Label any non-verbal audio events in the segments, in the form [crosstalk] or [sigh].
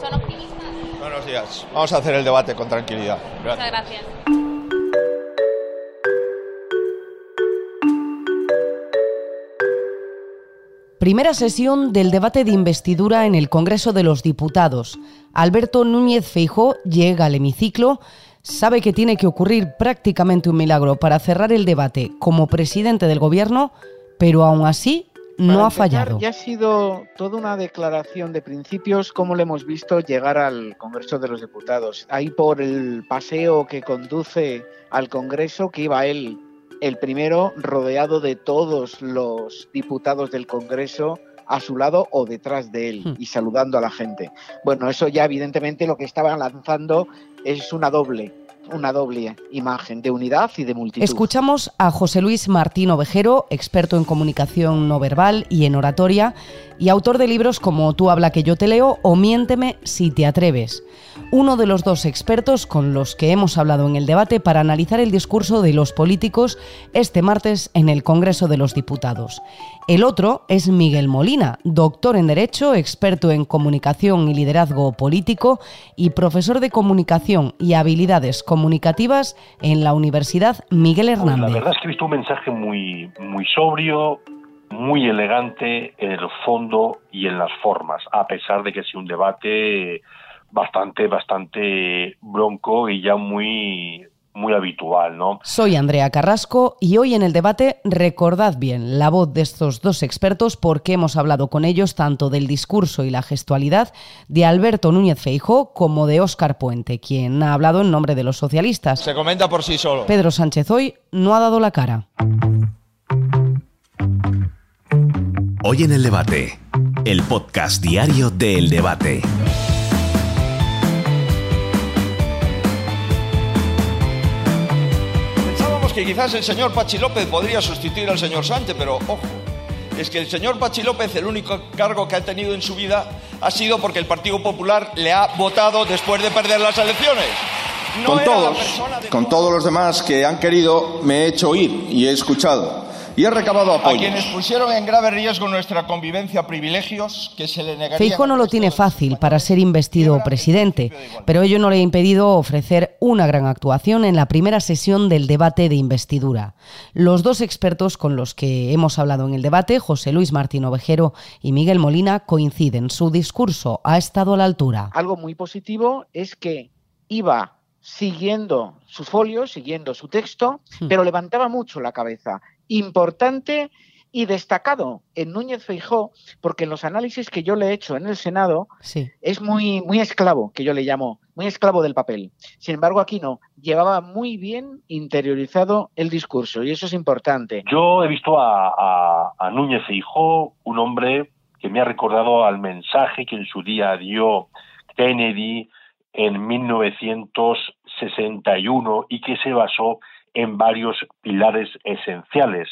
¿Son optimistas? Buenos días. Vamos a hacer el debate con tranquilidad. Muchas gracias. Primera sesión del debate de investidura en el Congreso de los Diputados. Alberto Núñez Feijó llega al hemiciclo, sabe que tiene que ocurrir prácticamente un milagro para cerrar el debate como presidente del gobierno, pero aún así no ha fallado. Ya ha sido toda una declaración de principios, como le hemos visto llegar al Congreso de los Diputados. Ahí por el paseo que conduce al Congreso, que iba él el primero, rodeado de todos los diputados del Congreso a su lado o detrás de él Hmm. y saludando a la gente. Bueno, eso ya evidentemente lo que estaban lanzando es una doble, una doble imagen de unidad y de multitud. Escuchamos a José Luis Martín Ovejero, experto en comunicación no verbal y en oratoria, y autor de libros como Tú habla que yo te leo o Miénteme si te atreves. Uno de los dos expertos con los que hemos hablado en el debate para analizar el discurso de los políticos este martes en el Congreso de los Diputados. El otro es Miguel Molina, doctor en Derecho, experto en comunicación y liderazgo político y profesor de comunicación y habilidades comunicativas en la Universidad Miguel Pues la Hernández. verdad es que he visto un mensaje muy, muy sobrio, muy elegante en el fondo y en las formas, a pesar de que sea un debate bastante, bastante bronco y ya muy, muy habitual, ¿no? Soy Andrea Carrasco y hoy en el debate recordad bien la voz de estos dos expertos porque hemos hablado con ellos tanto del discurso y la gestualidad de Alberto Núñez Feijó como de Óscar Puente, quien ha hablado en nombre de los socialistas. Se comenta por sí solo. Pedro Sánchez hoy no ha dado la cara. Hoy en el debate, el podcast diario de El Debate. Que quizás el señor Pachi López podría sustituir al señor Sánchez, pero ojo, es que el señor Pachi López, el único cargo que ha tenido en su vida ha sido porque el Partido Popular le ha votado después de perder las elecciones. No con todos, con todos los demás que han querido, me he hecho oír y he escuchado. Y he recabado a apoyo. quienes pusieron en grave riesgo nuestra convivencia privilegios que se le negarían. Feijó no lo tiene fácil para ser investido presidente, pero ello no le ha impedido ofrecer una gran actuación en la primera sesión del debate de investidura. Los dos expertos con los que hemos hablado en el debate, José Luis Martín Ovejero y Miguel Molina, coinciden. Su discurso ha estado a la altura. algo muy positivo es que iba siguiendo sus folios, siguiendo su texto, Hmm. pero levantaba mucho la cabeza. Importante y destacado en Núñez Feijó, porque en los análisis que yo le he hecho en el Senado Sí. es muy, muy esclavo, que yo le llamo, muy esclavo del papel. Sin embargo, aquí no, llevaba muy bien interiorizado el discurso y eso es importante. Yo he visto a, a, a Núñez Feijó, un hombre que me ha recordado al mensaje que en su día dio Kennedy en 1961 y que se basó en varios pilares esenciales,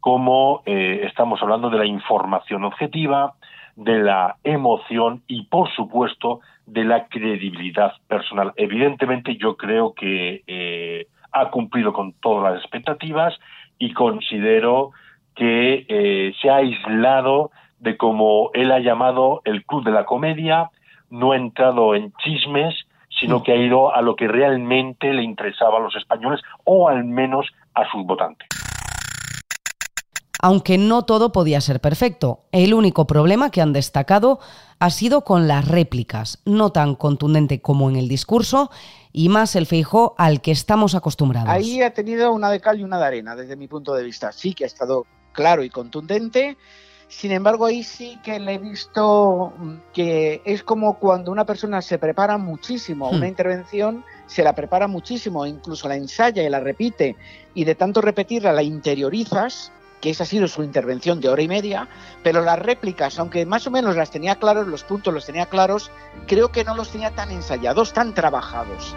como eh, estamos hablando de la información objetiva, de la emoción y, por supuesto, de la credibilidad personal. Evidentemente, yo creo que eh, ha cumplido con todas las expectativas y considero que eh, se ha aislado de como él ha llamado el club de la comedia, no ha entrado en chismes, sino que ha ido a lo que realmente le interesaba a los españoles o al menos a sus votantes. Aunque no todo podía ser perfecto, el único problema que han destacado ha sido con las réplicas, no tan contundente como en el discurso y más el Feijó al que estamos acostumbrados. Ahí ha tenido una de cal y una de arena, desde mi punto de vista. Sí que ha estado claro y contundente. Sin embargo, ahí sí que le he visto mm, que es como cuando una persona se prepara muchísimo a una Hmm. intervención, se la prepara muchísimo, incluso la ensaya y la repite, y de tanto repetirla la interiorizas, que esa ha sido su intervención de hora y media, pero las réplicas, aunque más o menos las tenía claros, los puntos los tenía claros, creo que no los tenía tan ensayados, tan trabajados.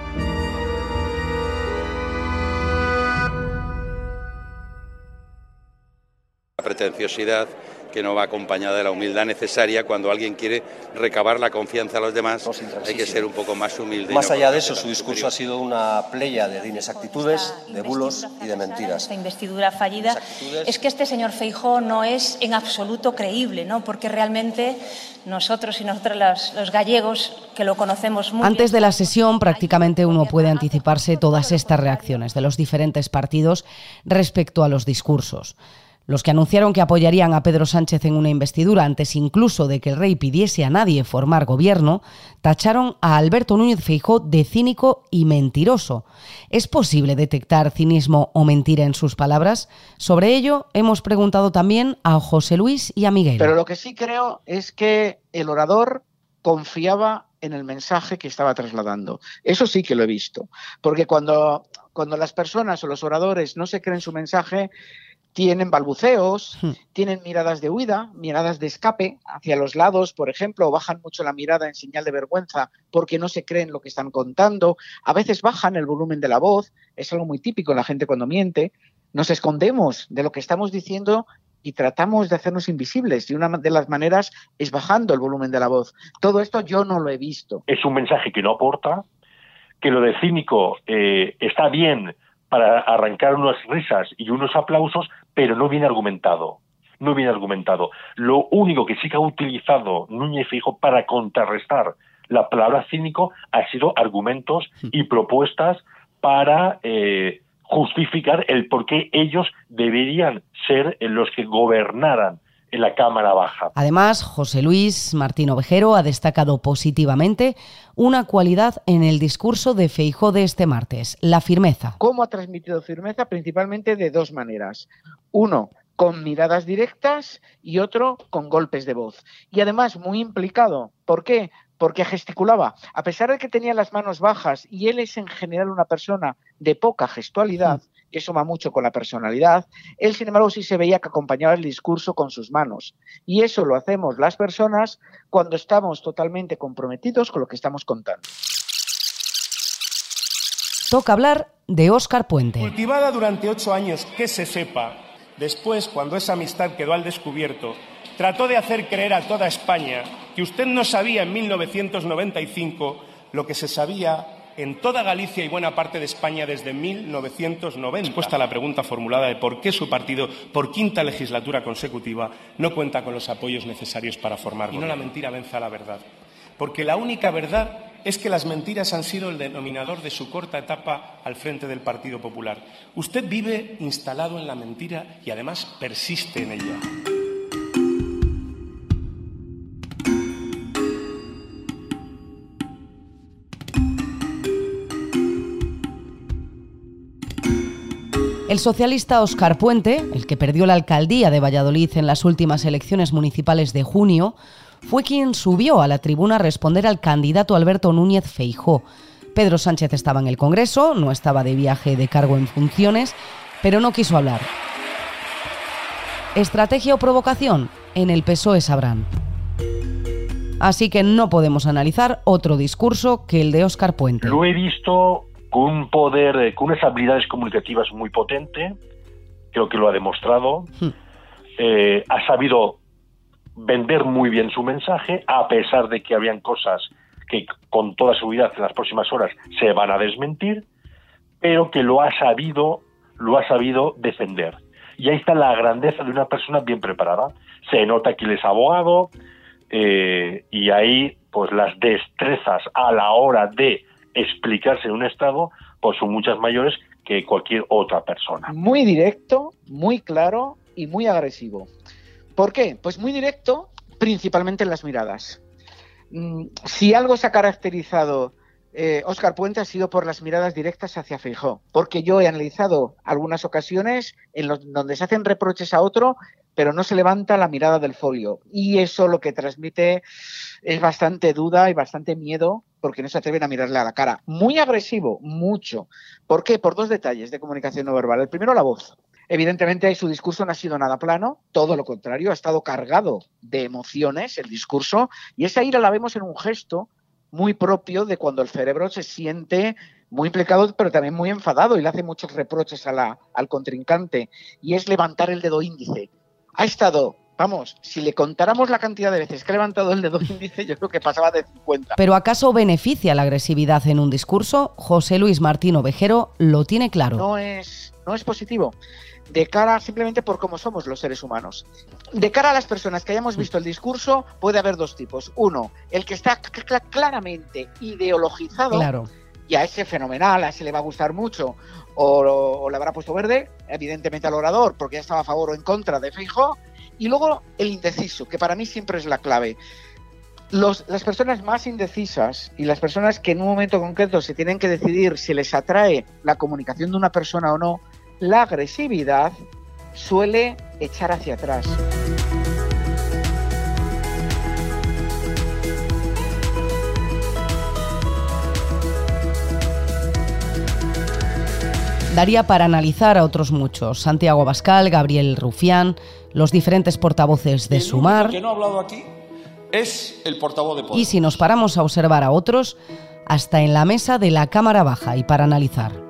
La pretenciosidad que no va acompañada de la humildad necesaria cuando alguien quiere recabar la confianza a los demás. hay que ser un poco más humilde. Más allá de eso, su discurso ha sido una playa de inexactitudes, de bulos y de mentiras. Esta investidura fallida es que este señor Feijó no es en absoluto creíble, ¿no? porque realmente nosotros y nosotros los, gallegos que lo conocemos muy Antes de la sesión prácticamente uno puede anticiparse todas estas reacciones de los diferentes partidos respecto a los discursos. Los que anunciaron que apoyarían a Pedro Sánchez en una investidura antes incluso de que el rey pidiese a nadie formar gobierno, tacharon a Alberto Núñez Feijó de cínico y mentiroso. ¿Es posible detectar cinismo o mentira en sus palabras? Sobre ello hemos preguntado también a José Luis y a Miguel. Pero lo que sí creo es que el orador confiaba en el mensaje que estaba trasladando. Eso sí que lo he visto, porque cuando, cuando las personas o los oradores no se creen su mensaje, tienen balbuceos, hmm. tienen miradas de huida, miradas de escape hacia los lados, por ejemplo, o bajan mucho la mirada en señal de vergüenza porque no se creen lo que están contando, a veces bajan el volumen de la voz, es algo muy típico en la gente cuando miente, nos escondemos de lo que estamos diciendo y tratamos de hacernos invisibles y una de las maneras es bajando el volumen de la voz. Todo esto yo no lo he visto. Es un mensaje que no aporta, que lo de cínico eh, está bien para arrancar unas risas y unos aplausos, pero no viene argumentado. No viene argumentado. Lo único que sí que ha utilizado Núñez Fijo para contrarrestar la palabra cínico ha sido argumentos y propuestas para eh, justificar el por qué ellos deberían ser los que gobernaran en la Cámara Baja. Además, José Luis Martín Ovejero ha destacado positivamente una cualidad en el discurso de Feijó de este martes, la firmeza. ¿Cómo ha transmitido firmeza? Principalmente de dos maneras. Uno, con miradas directas y otro con golpes de voz. Y además muy implicado. ¿Por qué? Porque gesticulaba. A pesar de que tenía las manos bajas y él es en general una persona de poca gestualidad, que suma mucho con la personalidad, él sin embargo sí se veía que acompañaba el discurso con sus manos. Y eso lo hacemos las personas cuando estamos totalmente comprometidos con lo que estamos contando. Toca hablar de Óscar Puente. Cultivada durante ocho años, que se sepa, después, cuando esa amistad quedó al descubierto, trató de hacer creer a toda España que usted no sabía en 1995 lo que se sabía en toda Galicia y buena parte de España desde 1990. Respuesta a la pregunta formulada de por qué su partido, por quinta legislatura consecutiva, no cuenta con los apoyos necesarios para formar. Y no la mentira vence a la verdad. Porque la única verdad es que las mentiras han sido el denominador de su corta etapa al frente del Partido Popular. Usted vive instalado en la mentira y además persiste en ella. El socialista Óscar Puente, el que perdió la alcaldía de Valladolid en las últimas elecciones municipales de junio, fue quien subió a la tribuna a responder al candidato Alberto Núñez Feijó. Pedro Sánchez estaba en el Congreso, no estaba de viaje de cargo en funciones, pero no quiso hablar. ¿Estrategia o provocación? En el PSOE sabrán. Así que no podemos analizar otro discurso que el de Óscar Puente. Lo he visto con un poder, eh, con unas habilidades comunicativas muy potente, creo que lo ha demostrado, hmm. eh, ha sabido vender muy bien su mensaje, a pesar de que habían cosas que con toda seguridad en las próximas horas se van a desmentir, pero que lo ha sabido, lo ha sabido defender. Y ahí está la grandeza de una persona bien preparada. Se nota que él es abogado eh, y ahí pues las destrezas a la hora de explicarse en un Estado, pues son muchas mayores que cualquier otra persona. Muy directo, muy claro y muy agresivo. ¿Por qué? Pues muy directo, principalmente en las miradas. Mm, si algo se ha caracterizado Oscar eh, Puente ha sido por las miradas directas hacia Feijó, porque yo he analizado algunas ocasiones en los, donde se hacen reproches a otro, pero no se levanta la mirada del folio. Y eso lo que transmite es bastante duda y bastante miedo porque no se atreven a mirarle a la cara. Muy agresivo, mucho. ¿Por qué? Por dos detalles de comunicación no verbal. El primero, la voz. Evidentemente su discurso no ha sido nada plano, todo lo contrario, ha estado cargado de emociones el discurso y esa ira la vemos en un gesto muy propio de cuando el cerebro se siente muy implicado, pero también muy enfadado y le hace muchos reproches al contrincante y es levantar el dedo índice. Ha estado vamos, si le contáramos la cantidad de veces que ha levantado el dedo [laughs] índice, yo creo que pasaba de 50. Pero ¿acaso beneficia la agresividad en un discurso? José Luis Martín Ovejero lo tiene claro. No es, no es positivo de cara simplemente por cómo somos los seres humanos. De cara a las personas que hayamos visto el discurso, puede haber dos tipos. Uno, el que está claramente ideologizado, claro. y a ese fenomenal, a ese le va a gustar mucho, o, le habrá puesto verde, evidentemente al orador, porque ya estaba a favor o en contra de Feijóo, y luego el indeciso, que para mí siempre es la clave. las personas más indecisas y las personas que en un momento concreto se tienen que decidir si les atrae la comunicación de una persona o no, la agresividad suele echar hacia atrás. Daría para analizar a otros muchos, Santiago Abascal, Gabriel Rufián, los diferentes portavoces de Sumar. que no ha hablado aquí es el portavoz de Y si nos paramos a observar a otros, hasta en la mesa de la Cámara Baja y para analizar.